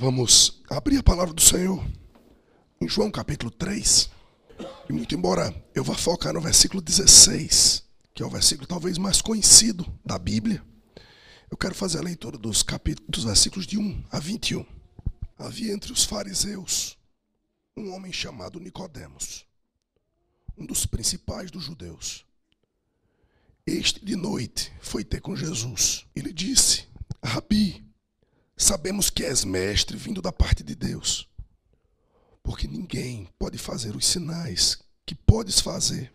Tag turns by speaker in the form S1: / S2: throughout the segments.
S1: Vamos abrir a palavra do Senhor em João capítulo 3. E muito embora eu vá focar no versículo 16, que é o versículo talvez mais conhecido da Bíblia, eu quero fazer a leitura dos capítulos dos versículos de 1 a 21. Havia entre os fariseus um homem chamado Nicodemos, um dos principais dos judeus. Este de noite foi ter com Jesus. Ele disse: Rabi, sabemos que és mestre vindo da parte de Deus. Porque ninguém pode fazer os sinais que podes fazer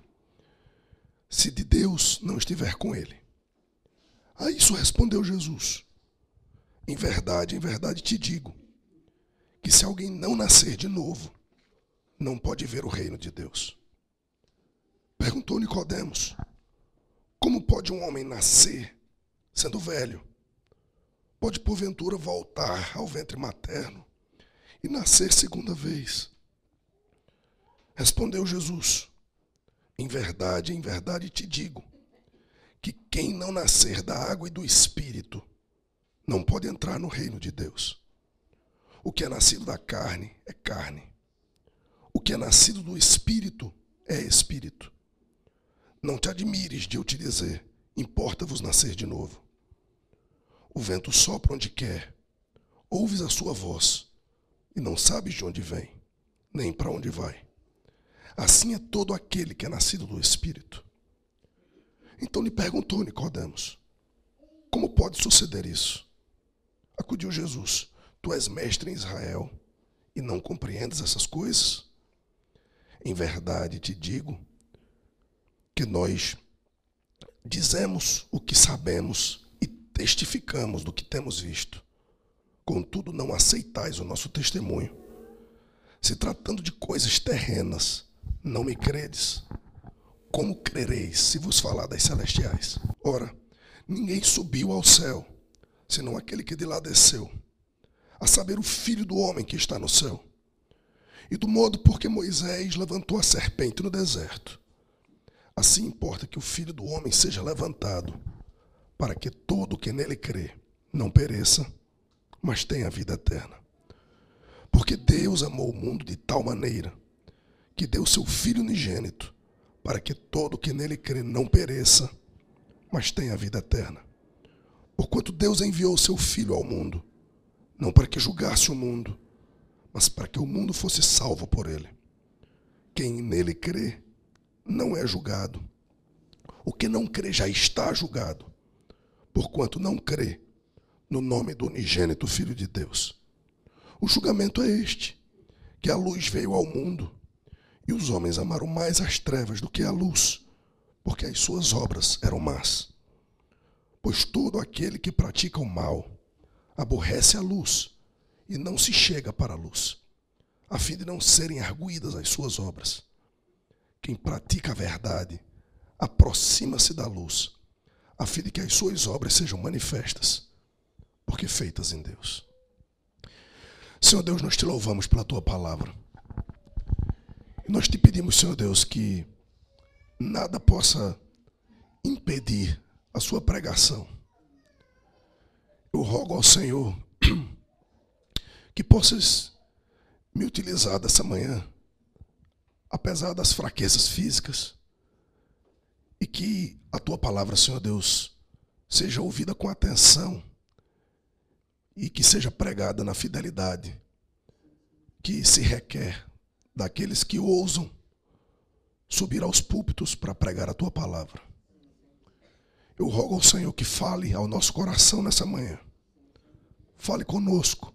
S1: se de Deus não estiver com ele. A isso respondeu Jesus: Em verdade, em verdade te digo, que se alguém não nascer de novo, não pode ver o reino de Deus. Perguntou Nicodemos: Como pode um homem nascer sendo velho? Pode porventura voltar ao ventre materno e nascer segunda vez? Respondeu Jesus: Em verdade, em verdade te digo, que quem não nascer da água e do espírito não pode entrar no reino de Deus. O que é nascido da carne é carne. O que é nascido do espírito é espírito. Não te admires de eu te dizer: importa-vos nascer de novo. O vento sopra onde quer, ouves a sua voz e não sabes de onde vem, nem para onde vai. Assim é todo aquele que é nascido do Espírito. Então lhe perguntou Nicodemos: Como pode suceder isso? Acudiu Jesus: Tu és mestre em Israel e não compreendes essas coisas? Em verdade te digo que nós dizemos o que sabemos testificamos do que temos visto. Contudo, não aceitais o nosso testemunho. Se tratando de coisas terrenas, não me credes. Como crereis se vos falar das celestiais? Ora, ninguém subiu ao céu, senão aquele que de lá desceu, a saber, o filho do homem que está no céu. E do modo porque Moisés levantou a serpente no deserto, Assim importa que o Filho do Homem seja levantado, para que todo que nele crê não pereça, mas tenha vida eterna. Porque Deus amou o mundo de tal maneira que deu seu Filho unigênito, para que todo que nele crê não pereça, mas tenha vida eterna. Porquanto Deus enviou seu Filho ao mundo, não para que julgasse o mundo, mas para que o mundo fosse salvo por ele. Quem nele crê não é julgado. O que não crê já está julgado, porquanto não crê no nome do unigênito Filho de Deus. O julgamento é este: que a luz veio ao mundo, e os homens amaram mais as trevas do que a luz, porque as suas obras eram más. Pois todo aquele que pratica o mal aborrece a luz e não se chega para a luz, a fim de não serem arguídas as suas obras. Quem pratica a verdade aproxima-se da luz, a fim de que as suas obras sejam manifestas, porque feitas em Deus. Senhor Deus, nós te louvamos pela tua palavra. E nós te pedimos, Senhor Deus, que nada possa impedir a sua pregação. Eu rogo ao Senhor que possas me utilizar dessa manhã apesar das fraquezas físicas, e que a tua palavra, Senhor Deus, seja ouvida com atenção e que seja pregada na fidelidade que se requer daqueles que ousam subir aos púlpitos para pregar a tua palavra. Eu rogo ao Senhor que fale ao nosso coração nessa manhã. Fale conosco.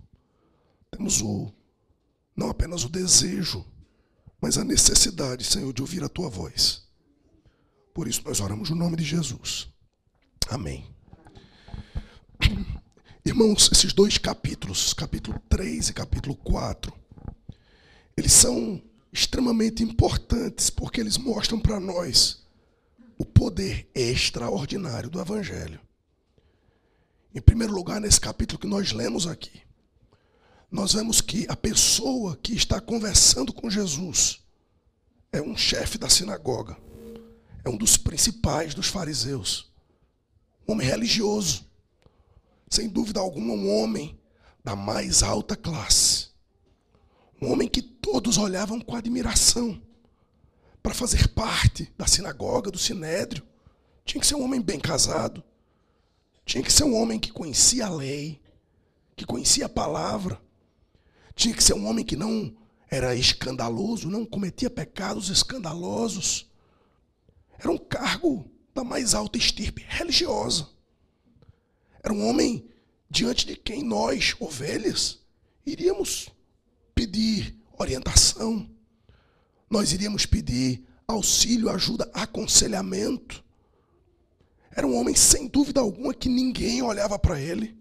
S1: Temos o não apenas o desejo mas a necessidade, Senhor, de ouvir a tua voz. Por isso nós oramos no nome de Jesus. Amém. Irmãos, esses dois capítulos, capítulo 3 e capítulo 4, eles são extremamente importantes porque eles mostram para nós o poder extraordinário do Evangelho. Em primeiro lugar, nesse capítulo que nós lemos aqui, nós vemos que a pessoa que está conversando com Jesus é um chefe da sinagoga, é um dos principais dos fariseus, um homem religioso, sem dúvida alguma, um homem da mais alta classe. Um homem que todos olhavam com admiração para fazer parte da sinagoga, do sinédrio. Tinha que ser um homem bem casado. Tinha que ser um homem que conhecia a lei, que conhecia a palavra. Tinha que ser um homem que não era escandaloso, não cometia pecados escandalosos. Era um cargo da mais alta estirpe religiosa. Era um homem diante de quem nós, ovelhas, iríamos pedir orientação, nós iríamos pedir auxílio, ajuda, aconselhamento. Era um homem, sem dúvida alguma, que ninguém olhava para ele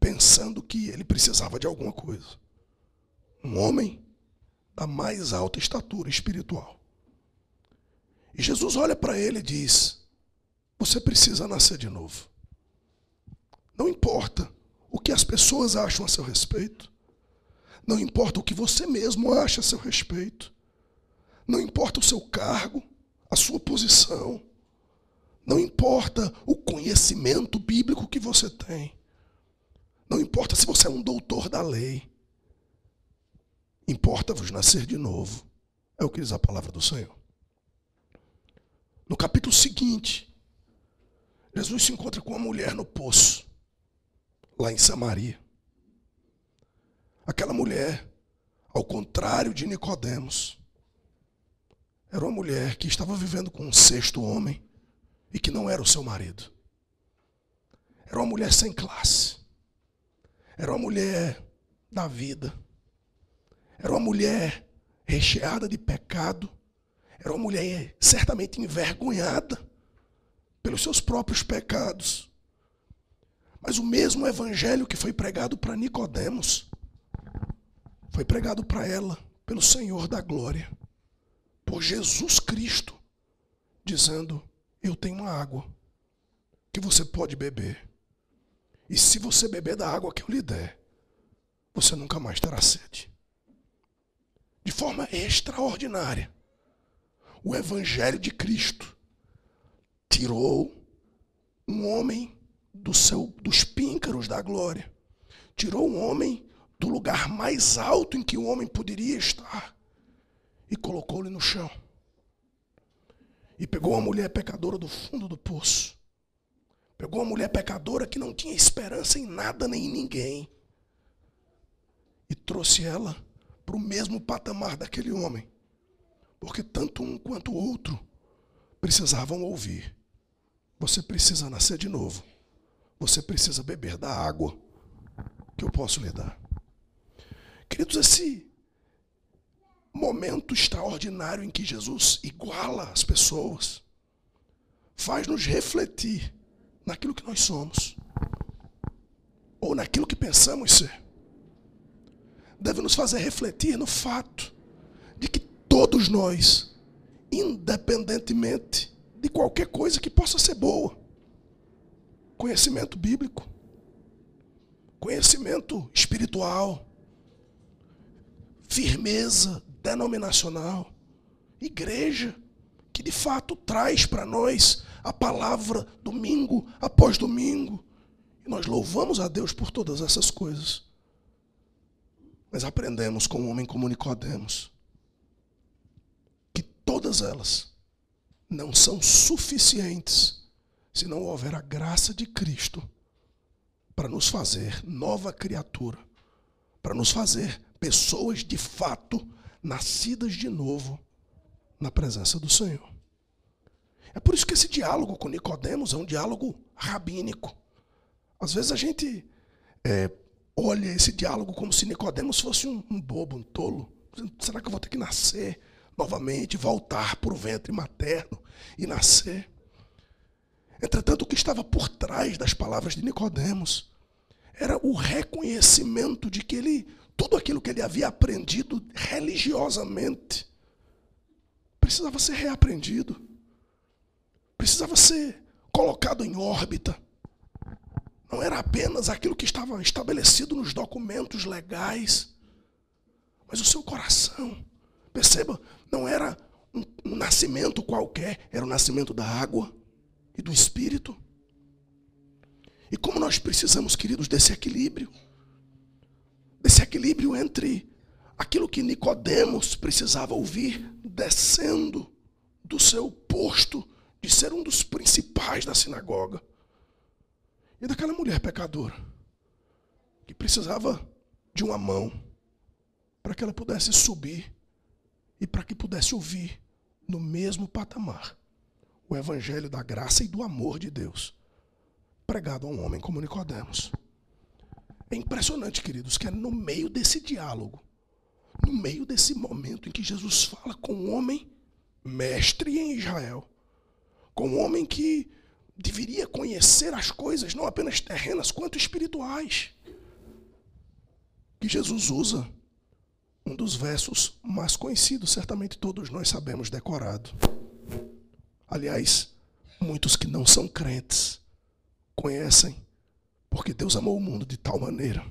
S1: pensando que ele precisava de alguma coisa. Um homem da mais alta estatura espiritual. E Jesus olha para ele e diz: Você precisa nascer de novo. Não importa o que as pessoas acham a seu respeito. Não importa o que você mesmo acha a seu respeito. Não importa o seu cargo, a sua posição. Não importa o conhecimento bíblico que você tem. Não importa se você é um doutor da lei. Importa-vos nascer de novo. É o que diz a palavra do Senhor. No capítulo seguinte, Jesus se encontra com uma mulher no poço, lá em Samaria. Aquela mulher, ao contrário de Nicodemos, era uma mulher que estava vivendo com um sexto homem e que não era o seu marido. Era uma mulher sem classe. Era uma mulher da vida. Era uma mulher recheada de pecado. Era uma mulher certamente envergonhada pelos seus próprios pecados. Mas o mesmo evangelho que foi pregado para Nicodemos foi pregado para ela pelo Senhor da glória, por Jesus Cristo, dizendo: Eu tenho uma água que você pode beber. E se você beber da água que eu lhe der, você nunca mais terá sede. De forma extraordinária, o Evangelho de Cristo tirou um homem do seu, dos píncaros da glória, tirou um homem do lugar mais alto em que o homem poderia estar e colocou-lhe no chão. E pegou uma mulher pecadora do fundo do poço. Pegou uma mulher pecadora que não tinha esperança em nada nem em ninguém. E trouxe ela para o mesmo patamar daquele homem. Porque tanto um quanto o outro precisavam ouvir. Você precisa nascer de novo. Você precisa beber da água que eu posso lhe dar. Queridos, esse momento extraordinário em que Jesus iguala as pessoas faz-nos refletir naquilo que nós somos ou naquilo que pensamos ser. Deve nos fazer refletir no fato de que todos nós, independentemente de qualquer coisa que possa ser boa, conhecimento bíblico, conhecimento espiritual, firmeza denominacional, igreja, que de fato traz para nós a palavra domingo após domingo. E nós louvamos a Deus por todas essas coisas. Mas aprendemos com um homem como Nicodemos todas elas não são suficientes se não houver a graça de Cristo para nos fazer nova criatura, para nos fazer pessoas de fato nascidas de novo na presença do Senhor. É por isso que esse diálogo com Nicodemos é um diálogo rabínico. Às vezes a gente é, olha esse diálogo como se Nicodemos fosse um, um bobo, um tolo. Será que eu vou ter que nascer novamente, voltar para o ventre materno e nascer? Entretanto, o que estava por trás das palavras de Nicodemos era o reconhecimento de que ele tudo aquilo que ele havia aprendido religiosamente precisava ser reaprendido, precisava ser colocado em órbita. Não era apenas aquilo que estava estabelecido nos documentos legais, mas o seu coração. Perceba, não era um, um nascimento qualquer, era o nascimento da água e do espírito. E como nós precisamos, queridos, desse equilíbrio. desequilíbrio entre aquilo que Nicodemos precisava ouvir descendo do seu posto de ser um dos principais da sinagoga e daquela mulher pecadora que precisava de uma mão para que ela pudesse subir e para que pudesse ouvir no mesmo patamar o evangelho da graça e do amor de Deus pregado a um homem como Nicodemos. É impressionante, queridos, que é no meio desse diálogo, no meio desse momento em que Jesus fala com um homem mestre em Israel, com um homem que deveria conhecer as coisas não apenas terrenas quanto espirituais, que Jesus usa um dos versos mais conhecidos, certamente todos nós sabemos decorado. Aliás, muitos que não são crentes conhecem, porque Deus amou o mundo de tal maneira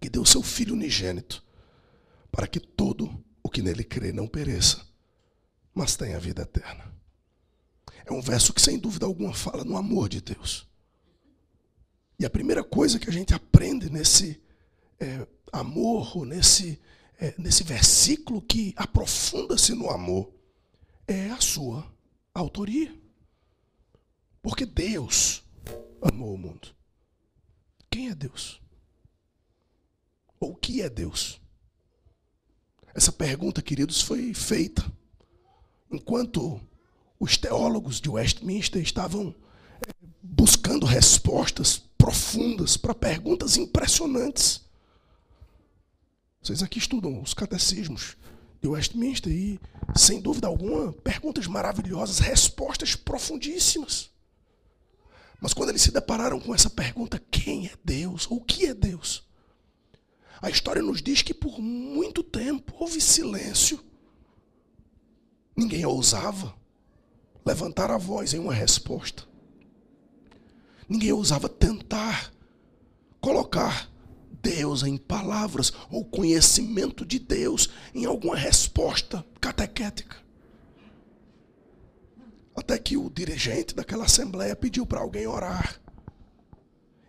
S1: que deu seu Filho unigênito para que todo o que nele crê não pereça, mas tenha vida eterna. É um verso que, sem dúvida alguma, fala no amor de Deus. E a primeira coisa que a gente aprende nesse é, amor, nesse, é, nesse versículo que aprofunda-se no amor, é a sua autoria. Porque Deus amou o mundo. Quem é Deus? Ou o que é Deus? Essa pergunta, queridos, foi feita enquanto os teólogos de Westminster estavam eh, buscando respostas profundas para perguntas impressionantes. Vocês aqui estudam os catecismos de Westminster e, sem dúvida alguma, perguntas maravilhosas, respostas profundíssimas. Mas quando eles se depararam com essa pergunta, quem é Deus? Ou o que é Deus? A história nos diz que por muito tempo houve silêncio. Ninguém ousava levantar a voz em uma resposta. Ninguém ousava tentar colocar Deus em palavras ou conhecimento de Deus em alguma resposta catequética. Até que o dirigente daquela assembleia pediu para alguém orar.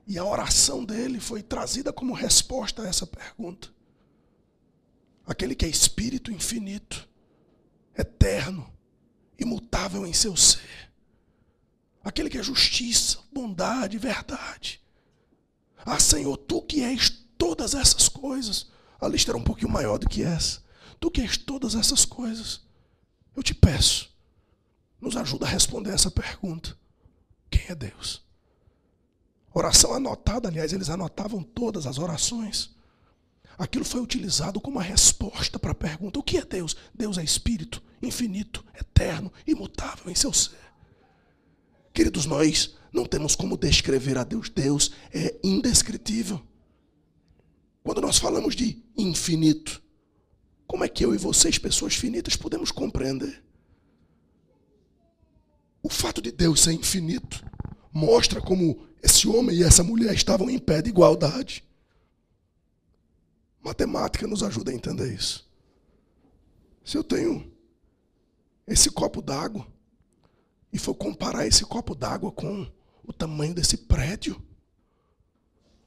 S1: E a oração dele foi trazida como resposta a essa pergunta. Aquele que é espírito infinito, eterno, imutável em seu ser. Aquele que é justiça, bondade, verdade. Ah, Senhor, tu que és todas essas coisas. A lista era um pouquinho maior do que essa. Tu que és todas essas coisas. Eu te peço nos ajuda a responder essa pergunta: quem é Deus? Oração anotada, aliás, eles anotavam todas as orações. Aquilo foi utilizado como uma resposta para a pergunta: o que é Deus? Deus é espírito, infinito, eterno, imutável em seu ser. Queridos, nós não temos como descrever a Deus. Deus é indescritível. Quando nós falamos de infinito, como é que eu e vocês, pessoas finitas, podemos compreender? O fato de Deus ser infinito mostra como esse homem e essa mulher estavam em pé de igualdade. Matemática nos ajuda a entender isso. Se eu tenho esse copo d'água e for comparar esse copo d'água com o tamanho desse prédio,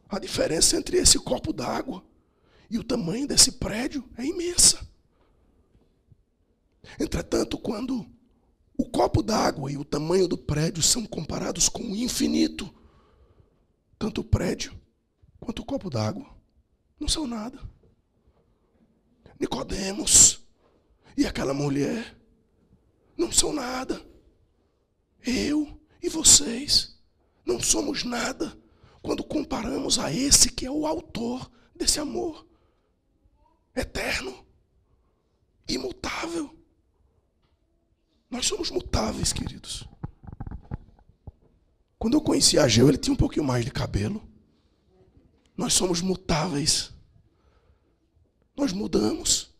S1: a diferença entre esse copo d'água e o tamanho desse prédio é imensa. Entretanto, quando o copo d'água e o tamanho do prédio são comparados com o infinito. Tanto o prédio quanto o copo d'água não são nada. Nicodemos e aquela mulher não são nada. Eu e vocês não somos nada quando comparamos a esse que é o autor desse amor eterno, imutável. Nós somos mutáveis, queridos. Quando eu conheci Ageu, ele tinha um pouquinho mais de cabelo. Nós somos mutáveis. Nós mudamos,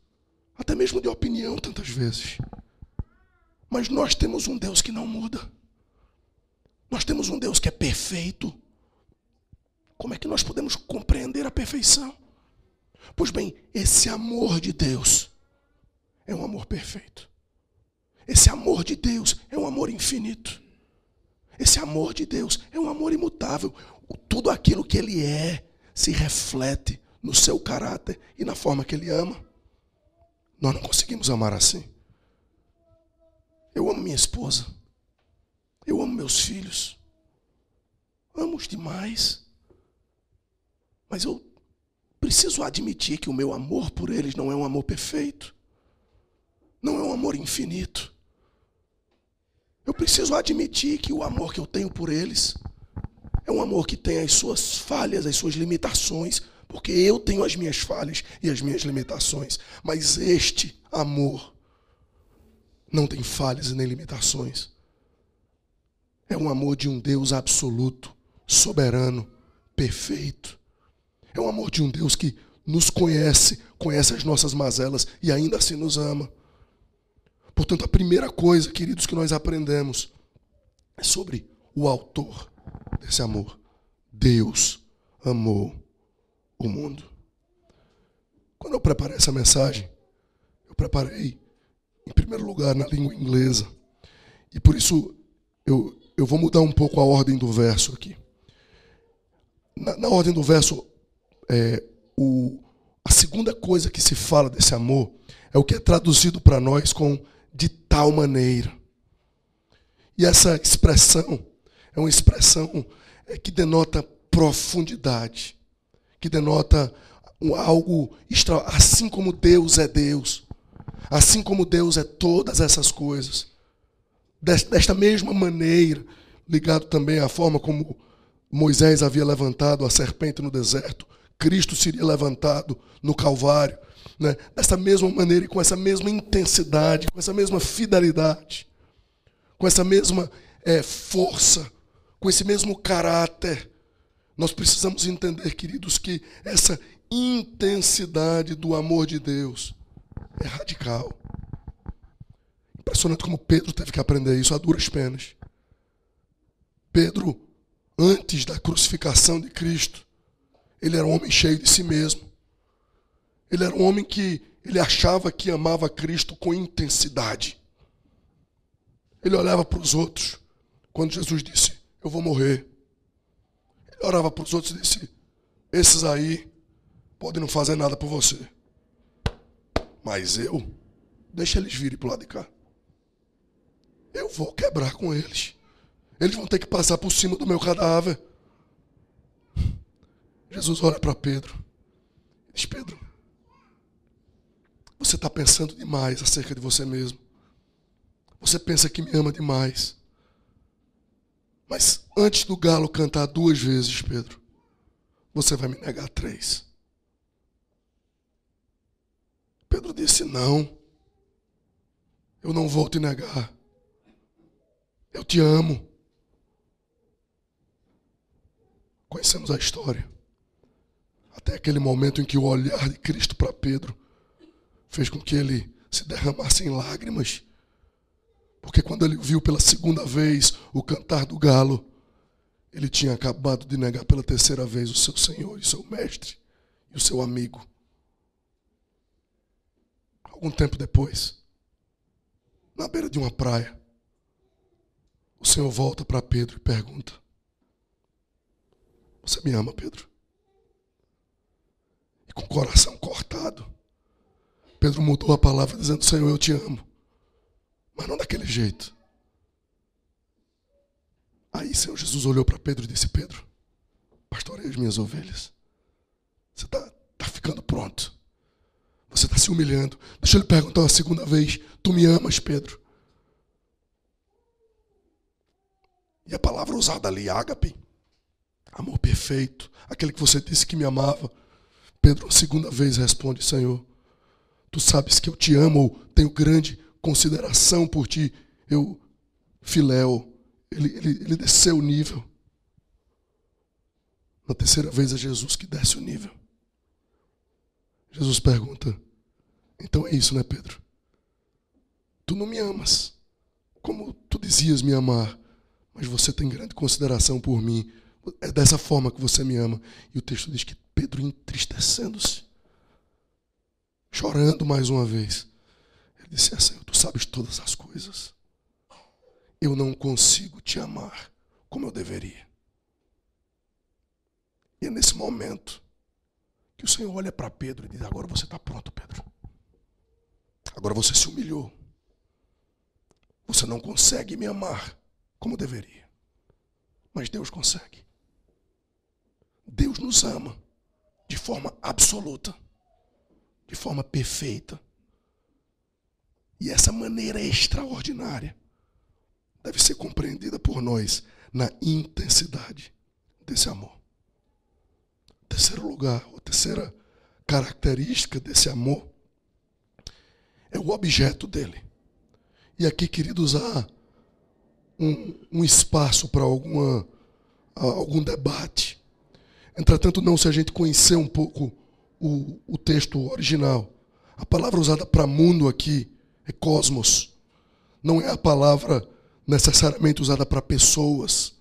S1: até mesmo de opinião tantas vezes. Mas nós temos um Deus que não muda. Nós temos um Deus que é perfeito. Como é que nós podemos compreender a perfeição? Pois bem, esse amor de Deus é um amor perfeito. Esse amor de Deus é um amor infinito. Esse amor de Deus é um amor imutável. Tudo aquilo que Ele é se reflete no seu caráter e na forma que Ele ama. Nós não conseguimos amar assim. Eu amo minha esposa. Eu amo meus filhos. Amo-os demais. Mas eu preciso admitir que o meu amor por eles não é um amor perfeito. Não é um amor infinito. Eu preciso admitir que o amor que eu tenho por eles é um amor que tem as suas falhas, as suas limitações, porque eu tenho as minhas falhas e as minhas limitações. Mas este amor não tem falhas e nem limitações. É um amor de um Deus absoluto, soberano, perfeito. É um amor de um Deus que nos conhece, conhece as nossas mazelas e ainda assim nos ama. Portanto, a primeira coisa, queridos, que nós aprendemos é sobre o autor desse amor. Deus amou o mundo. Quando eu preparei essa mensagem, eu preparei, em primeiro lugar, na língua inglesa. E por isso eu, eu vou mudar um pouco a ordem do verso aqui. Na, na ordem do verso, é, o, a segunda coisa que se fala desse amor é o que é traduzido para nós com de tal maneira. E essa expressão é uma expressão é, que denota profundidade, que denota algo extra, assim como Deus é Deus, assim como Deus é todas essas coisas. Desta mesma maneira, ligado também à forma como Moisés havia levantado a serpente no deserto, Cristo seria levantado no Calvário, né? dessa mesma maneira e com essa mesma intensidade, com essa mesma fidelidade, com essa mesma é, força, com esse mesmo caráter. Nós precisamos entender, queridos, que essa intensidade do amor de Deus é radical. Impressionante como Pedro teve que aprender isso a duras penas. Pedro, antes da crucificação de Cristo, ele era um homem cheio de si mesmo. Ele era um homem que ele achava que amava Cristo com intensidade. Ele olhava para os outros. Quando Jesus disse, Eu vou morrer. Ele orava para os outros e disse: Esses aí podem não fazer nada por você. Mas eu, deixa eles virem para o lado de cá. Eu vou quebrar com eles. Eles vão ter que passar por cima do meu cadáver. Jesus olha para Pedro. Diz: Pedro, você está pensando demais acerca de você mesmo. Você pensa que me ama demais. Mas antes do galo cantar duas vezes, Pedro, você vai me negar três. Pedro disse: Não, eu não vou te negar. Eu te amo. Conhecemos a história. Até aquele momento em que o olhar de Cristo para Pedro fez com que ele se derramasse em lágrimas. Porque quando ele viu pela segunda vez o cantar do galo, ele tinha acabado de negar pela terceira vez o seu Senhor o seu mestre e o seu amigo. Algum tempo depois, na beira de uma praia, o Senhor volta para Pedro e pergunta: Você me ama, Pedro? Com o coração cortado, Pedro mudou a palavra dizendo: Senhor, eu te amo. Mas não daquele jeito. Aí Senhor Jesus olhou para Pedro e disse: Pedro, pastorei as minhas ovelhas. Você está tá ficando pronto. Você está se humilhando. Deixa eu lhe perguntar uma segunda vez: Tu me amas, Pedro? E a palavra usada ali, ágape, amor perfeito, aquele que você disse que me amava. Pedro, segunda vez, responde: Senhor, Tu sabes que eu te amo, tenho grande consideração por ti. Eu, Filéu, ele, ele, ele desceu o nível. Na terceira vez é Jesus que desce o nível. Jesus pergunta: Então é isso, né, Pedro? Tu não me amas, como tu dizias me amar, mas você tem grande consideração por mim. É dessa forma que você me ama. E o texto diz que Pedro, entristecendo-se, chorando mais uma vez. Ele disse: Senhor, tu sabes todas as coisas. Eu não consigo te amar como eu deveria. E é nesse momento que o Senhor olha para Pedro e diz: Agora você está pronto, Pedro. Agora você se humilhou. Você não consegue me amar como deveria. Mas Deus consegue. Deus nos ama de forma absoluta, de forma perfeita. E essa maneira extraordinária deve ser compreendida por nós na intensidade desse amor. Terceiro lugar, a terceira característica desse amor é o objeto dele. E aqui, queridos, há um, um espaço para alguma, algum debate. Entretanto, não se a gente conhecer um pouco o, o texto original. A palavra usada para mundo aqui é cosmos. Não é a palavra necessariamente usada para pessoas.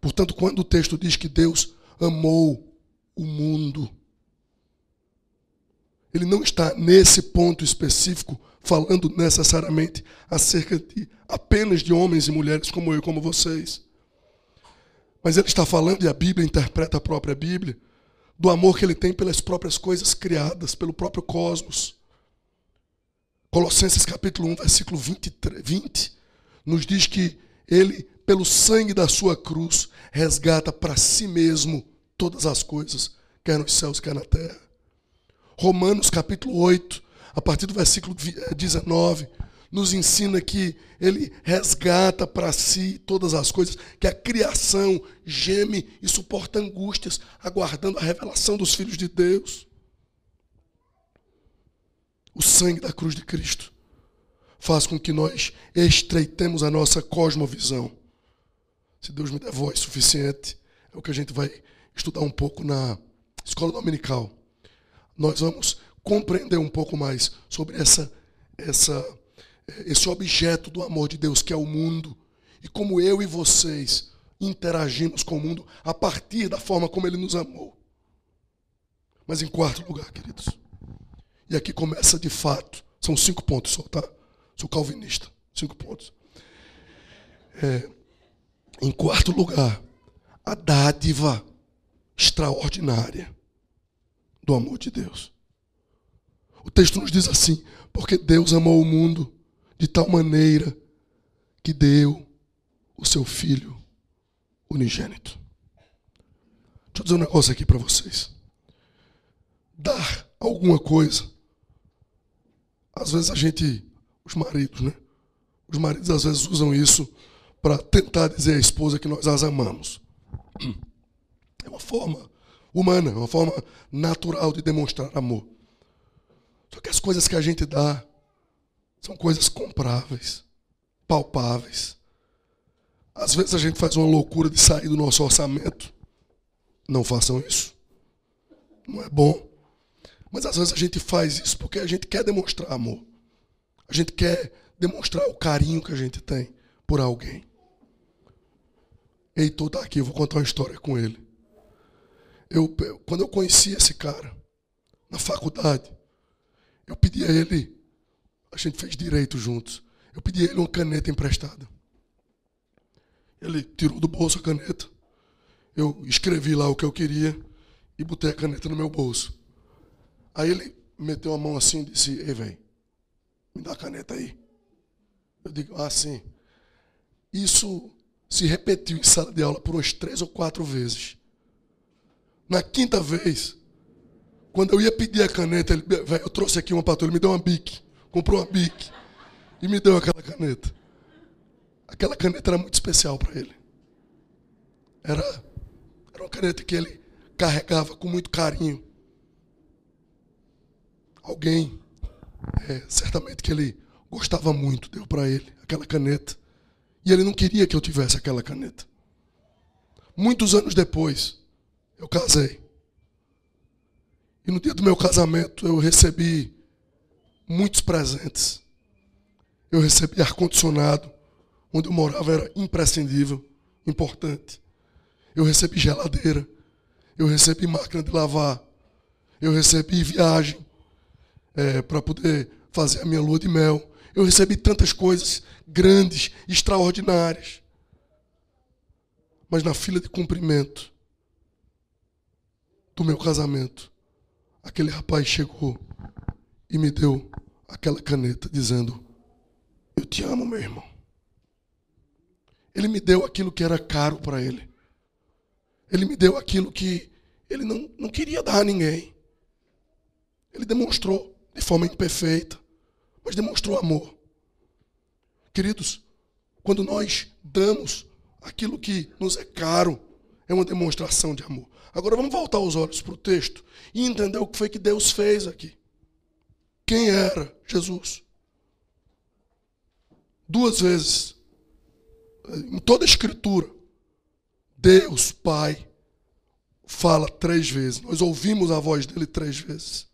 S1: Portanto, quando o texto diz que Deus amou o mundo, ele não está nesse ponto específico falando necessariamente acerca de apenas de homens e mulheres como eu e como vocês. Mas ele está falando, e a Bíblia interpreta a própria Bíblia, do amor que ele tem pelas próprias coisas criadas, pelo próprio cosmos. Colossenses capítulo 1, versículo 23, 20, nos diz que ele, pelo sangue da sua cruz, resgata para si mesmo todas as coisas, quer nos céus, quer na terra. Romanos capítulo 8, a partir do versículo 19, eh, nos ensina que ele resgata para si todas as coisas, que a criação geme e suporta angústias, aguardando a revelação dos filhos de Deus. O sangue da cruz de Cristo faz com que nós estreitemos a nossa cosmovisão. Se Deus me der voz suficiente, é o que a gente vai estudar um pouco na escola dominical. Nós vamos compreender um pouco mais sobre essa, essa, esse objeto do amor de Deus que é o mundo e como eu e vocês interagimos com o mundo a partir da forma como ele nos amou. Mas em quarto lugar, queridos, e aqui começa de fato, são cinco pontos só, tá? Sou calvinista, cinco pontos. É, em quarto lugar, a dádiva extraordinária do amor de Deus. O texto nos diz assim: porque Deus amou o mundo de tal maneira que deu o seu Filho unigênito. Deixa eu dizer um negócio aqui para vocês. Dar alguma coisa, às vezes a gente, os maridos, né? Os maridos às vezes usam isso para tentar dizer à esposa que nós as amamos. É uma forma humana, é uma forma natural de demonstrar amor. Só que as coisas que a gente dá são coisas compráveis, palpáveis. Às vezes a gente faz uma loucura de sair do nosso orçamento. Não façam isso. Não é bom. Mas às vezes a gente faz isso porque a gente quer demonstrar amor. A gente quer demonstrar o carinho que a gente tem por alguém. Heitor está aqui, eu vou contar uma história com ele. Eu, quando eu conheci esse cara, na faculdade, eu pedi a ele, a gente fez direito juntos. Eu pedi a ele uma caneta emprestada. Ele tirou do bolso a caneta. Eu escrevi lá o que eu queria e botei a caneta no meu bolso. Aí ele meteu a mão assim e disse: Ei, velho, me dá a caneta aí. Eu digo: Ah, sim. Isso se repetiu em sala de aula por umas três ou quatro vezes. Na quinta vez, quando eu ia pedir a caneta, ele, eu trouxe aqui uma patrulha, ele me deu uma bique. Comprou uma bique. E me deu aquela caneta. Aquela caneta era muito especial para ele. Era, era uma caneta que ele carregava com muito carinho. Alguém, é, certamente que ele gostava muito, deu para ele aquela caneta. E ele não queria que eu tivesse aquela caneta. Muitos anos depois, eu casei. E no dia do meu casamento eu recebi muitos presentes. Eu recebi ar-condicionado, onde eu morava era imprescindível, importante. Eu recebi geladeira. Eu recebi máquina de lavar. Eu recebi viagem é, para poder fazer a minha lua de mel. Eu recebi tantas coisas grandes, extraordinárias. Mas na fila de cumprimento do meu casamento, aquele rapaz chegou e me deu aquela caneta dizendo: Eu te amo, meu irmão. Ele me deu aquilo que era caro para ele. Ele me deu aquilo que ele não, não queria dar a ninguém. Ele demonstrou de forma imperfeita, mas demonstrou amor. Queridos, quando nós damos aquilo que nos é caro, é uma demonstração de amor. Agora vamos voltar os olhos para o texto e entender o que foi que Deus fez aqui. Quem era Jesus? Duas vezes, em toda a Escritura, Deus Pai fala três vezes. Nós ouvimos a voz dele três vezes.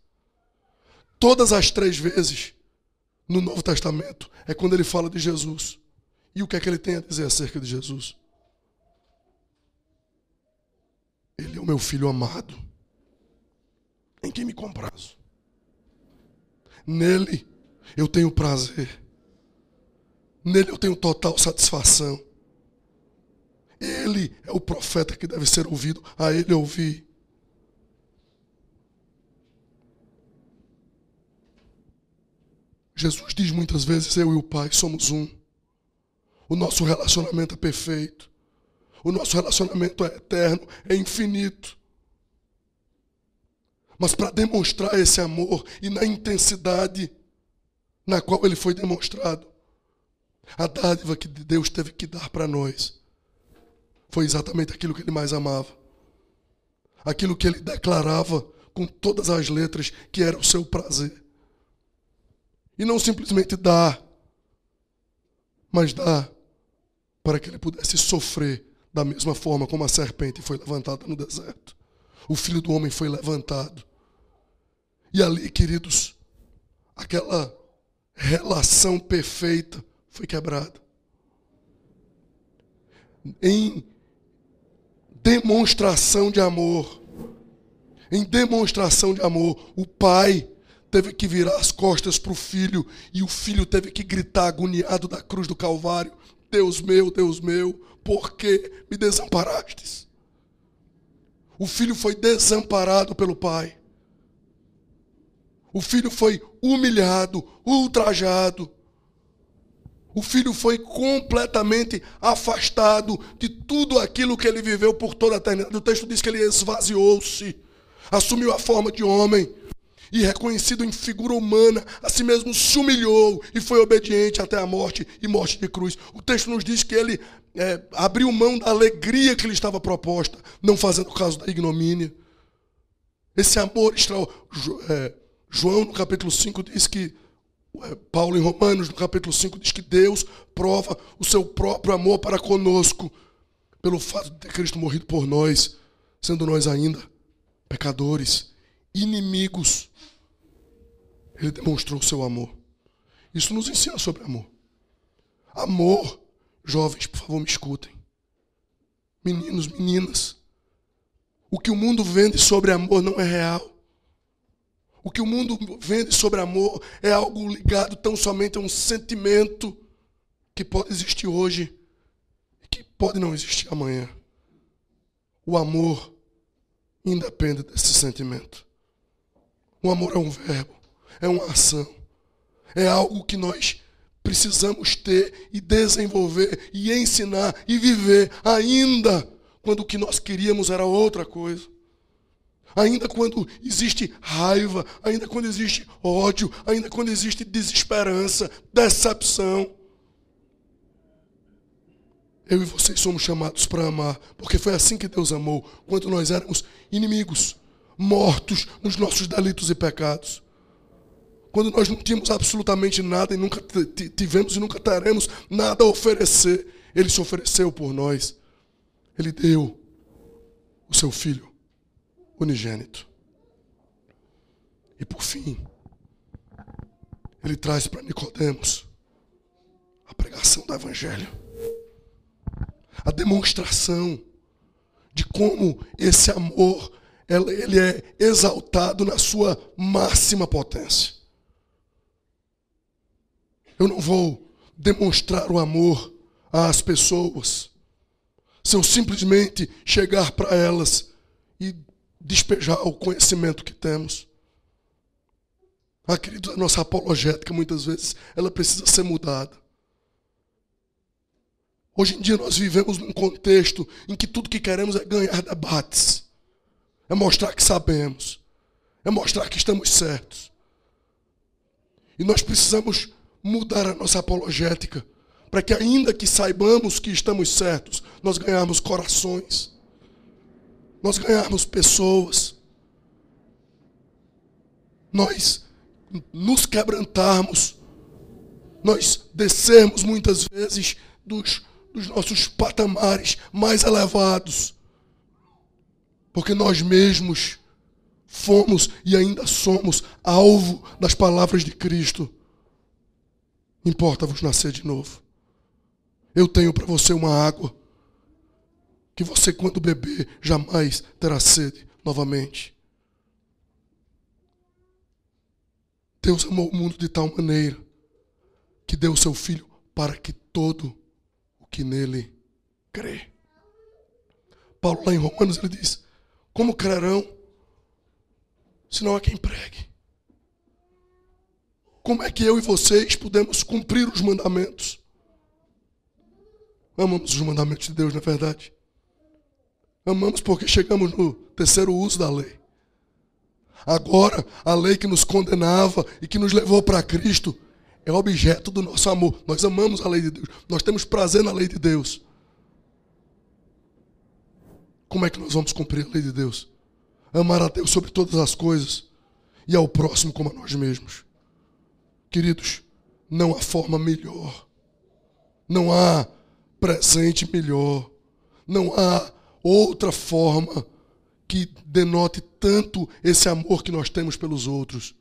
S1: Todas as três vezes no Novo Testamento é quando ele fala de Jesus. E o que é que ele tem a dizer acerca de Jesus? Ele é o meu filho amado, em quem me comprazo. Nele eu tenho prazer. Nele eu tenho total satisfação. Ele é o profeta que deve ser ouvido, a ele ouvir. Jesus diz muitas vezes: Eu e o Pai somos um. O nosso relacionamento é perfeito. O nosso relacionamento é eterno, é infinito. Mas para demonstrar esse amor e na intensidade na qual ele foi demonstrado, a dádiva que Deus teve que dar para nós foi exatamente aquilo que ele mais amava. Aquilo que ele declarava com todas as letras que era o seu prazer. E não simplesmente dar, mas dar para que ele pudesse sofrer da mesma forma como a serpente foi levantada no deserto. O filho do homem foi levantado. E ali, queridos, aquela relação perfeita foi quebrada. Em demonstração de amor, em demonstração de amor, o pai teve que virar as costas para o filho e o filho teve que gritar agoniado da cruz do Calvário: Deus meu, Deus meu, por que me desamparastes? O filho foi desamparado pelo pai. O filho foi humilhado, ultrajado. O filho foi completamente afastado de tudo aquilo que ele viveu por toda a eternidade. O texto diz que ele esvaziou-se, assumiu a forma de homem e reconhecido em figura humana, a si mesmo se humilhou e foi obediente até a morte e morte de cruz. O texto nos diz que ele é, abriu mão da alegria que lhe estava proposta, não fazendo caso da ignomínia. Esse amor. É, João, no capítulo 5, diz que. É, Paulo, em Romanos, no capítulo 5, diz que Deus prova o seu próprio amor para conosco, pelo fato de ter Cristo morrido por nós, sendo nós ainda pecadores, inimigos. Ele demonstrou o seu amor. Isso nos ensina sobre amor. Amor, jovens, por favor, me escutem. Meninos, meninas. O que o mundo vende sobre amor não é real. O que o mundo vende sobre amor é algo ligado tão somente a um sentimento que pode existir hoje e que pode não existir amanhã. O amor independe desse sentimento. O amor é um verbo é uma ação. É algo que nós precisamos ter e desenvolver e ensinar e viver ainda quando o que nós queríamos era outra coisa. Ainda quando existe raiva, ainda quando existe ódio, ainda quando existe desesperança, decepção. Eu e vocês somos chamados para amar, porque foi assim que Deus amou, quando nós éramos inimigos, mortos nos nossos delitos e pecados. Quando nós não tínhamos absolutamente nada e nunca tivemos e nunca teremos nada a oferecer, Ele se ofereceu por nós. Ele deu o seu Filho unigênito. E por fim, Ele traz para Nicodemos a pregação do Evangelho. A demonstração de como esse amor ele é exaltado na sua máxima potência. Eu não vou demonstrar o amor às pessoas se eu simplesmente chegar para elas e despejar o conhecimento que temos. Ah, a nossa apologética muitas vezes ela precisa ser mudada. Hoje em dia nós vivemos num contexto em que tudo que queremos é ganhar debates, é mostrar que sabemos, é mostrar que estamos certos. E nós precisamos mudar a nossa apologética para que, ainda que saibamos que estamos certos, nós ganharmos corações, nós ganharmos pessoas, nós nos quebrantarmos, nós descermos muitas vezes dos, dos nossos patamares mais elevados, porque nós mesmos fomos e ainda somos alvo das palavras de Cristo. Importa-vos nascer de novo. Eu tenho para você uma água que você, quando beber, jamais terá sede novamente. Deus amou o mundo de tal maneira que deu o seu Filho para que todo o que nele crê. Paulo, lá em Romanos, ele diz: Como crerão, se não há quem pregue? Como é que eu e vocês podemos cumprir os mandamentos? Amamos os mandamentos de Deus, na é verdade. Amamos porque chegamos no terceiro uso da lei. Agora, a lei que nos condenava e que nos levou para Cristo é objeto do nosso amor. Nós amamos a lei de Deus. Nós temos prazer na lei de Deus. Como é que nós vamos cumprir a lei de Deus? Amar a Deus sobre todas as coisas e ao próximo como a nós mesmos. Queridos, não há forma melhor. Não há presente melhor. Não há outra forma que denote tanto esse amor que nós temos pelos outros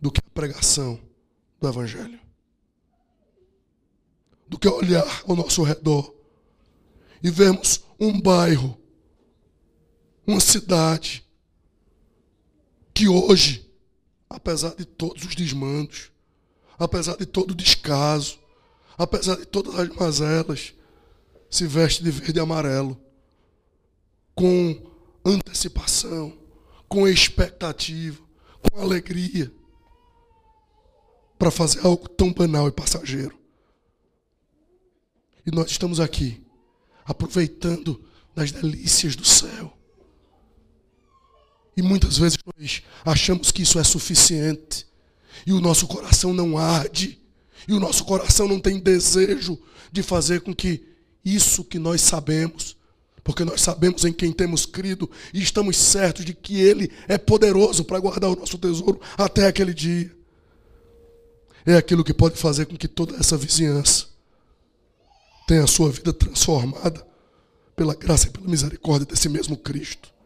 S1: do que a pregação do Evangelho. Do que olhar ao nosso redor e vermos um bairro, uma cidade, que hoje, apesar de todos os desmandos, apesar de todo o descaso, apesar de todas as mazelas, se veste de verde e amarelo, com antecipação, com expectativa, com alegria, para fazer algo tão banal e passageiro. E nós estamos aqui, aproveitando das delícias do céu. E muitas vezes nós achamos que isso é suficiente. E o nosso coração não arde. E o nosso coração não tem desejo de fazer com que isso que nós sabemos, porque nós sabemos em quem temos crido e estamos certos de que Ele é poderoso para guardar o nosso tesouro até aquele dia. É aquilo que pode fazer com que toda essa vizinhança tenha a sua vida transformada pela graça e pela misericórdia desse mesmo Cristo.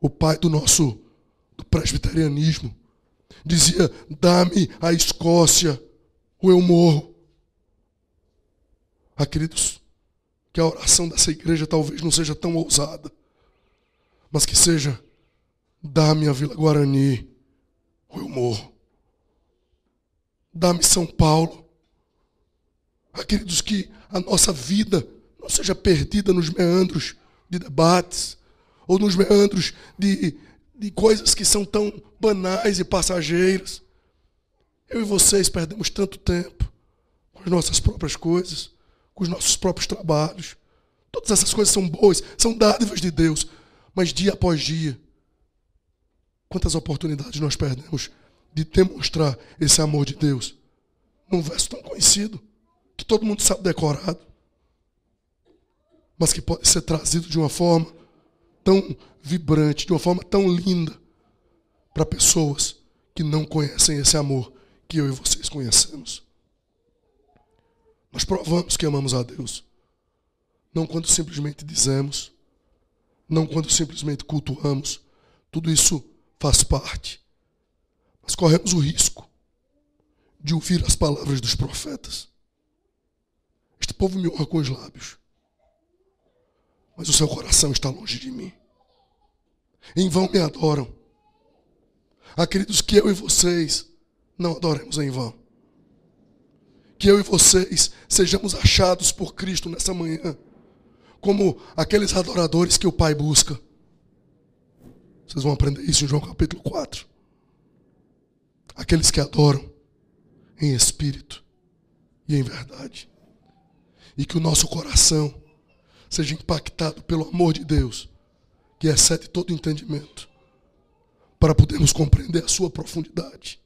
S1: O pai do nosso do presbiterianismo dizia: Dá-me a Escócia, ou eu morro. Ah, queridos, que a oração dessa igreja talvez não seja tão ousada, mas que seja: Dá-me a Vila Guarani, ou eu morro. Dá-me São Paulo. Ah, queridos, que a nossa vida não seja perdida nos meandros de debates, ou nos meandros de, de coisas que são tão banais e passageiras. Eu e vocês perdemos tanto tempo com as nossas próprias coisas, com os nossos próprios trabalhos. Todas essas coisas são boas, são dádivas de Deus, mas dia após dia, quantas oportunidades nós perdemos de demonstrar esse amor de Deus num verso tão conhecido, que todo mundo sabe decorado, mas que pode ser trazido de uma forma tão vibrante, de uma forma tão linda, para pessoas que não conhecem esse amor que eu e vocês conhecemos. Nós provamos que amamos a Deus. Não quando simplesmente dizemos, não quando simplesmente cultuamos. Tudo isso faz parte. Mas corremos o risco de ouvir as palavras dos profetas. Este povo me honra com os lábios, mas o seu coração está longe de mim. Em vão me adoram. Acredito que eu e vocês não adoremos em vão. Que eu e vocês sejamos achados por Cristo nessa manhã, como aqueles adoradores que o Pai busca. Vocês vão aprender isso em João capítulo 4. aqueles que adoram em espírito e em verdade. E que o nosso coração seja impactado pelo amor de Deus, que excede todo entendimento, para podermos compreender a sua profundidade,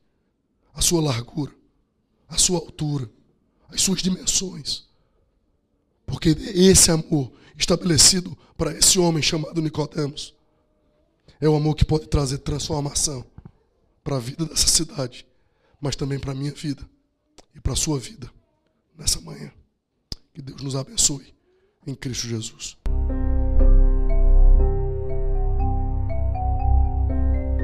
S1: a sua largura, a sua altura, as suas dimensões. Porque esse amor estabelecido para esse homem chamado Nicodemos é o amor que pode trazer transformação para a vida dessa cidade, mas também para a minha vida e para a sua vida nessa manhã. Que Deus nos abençoe em Cristo Jesus.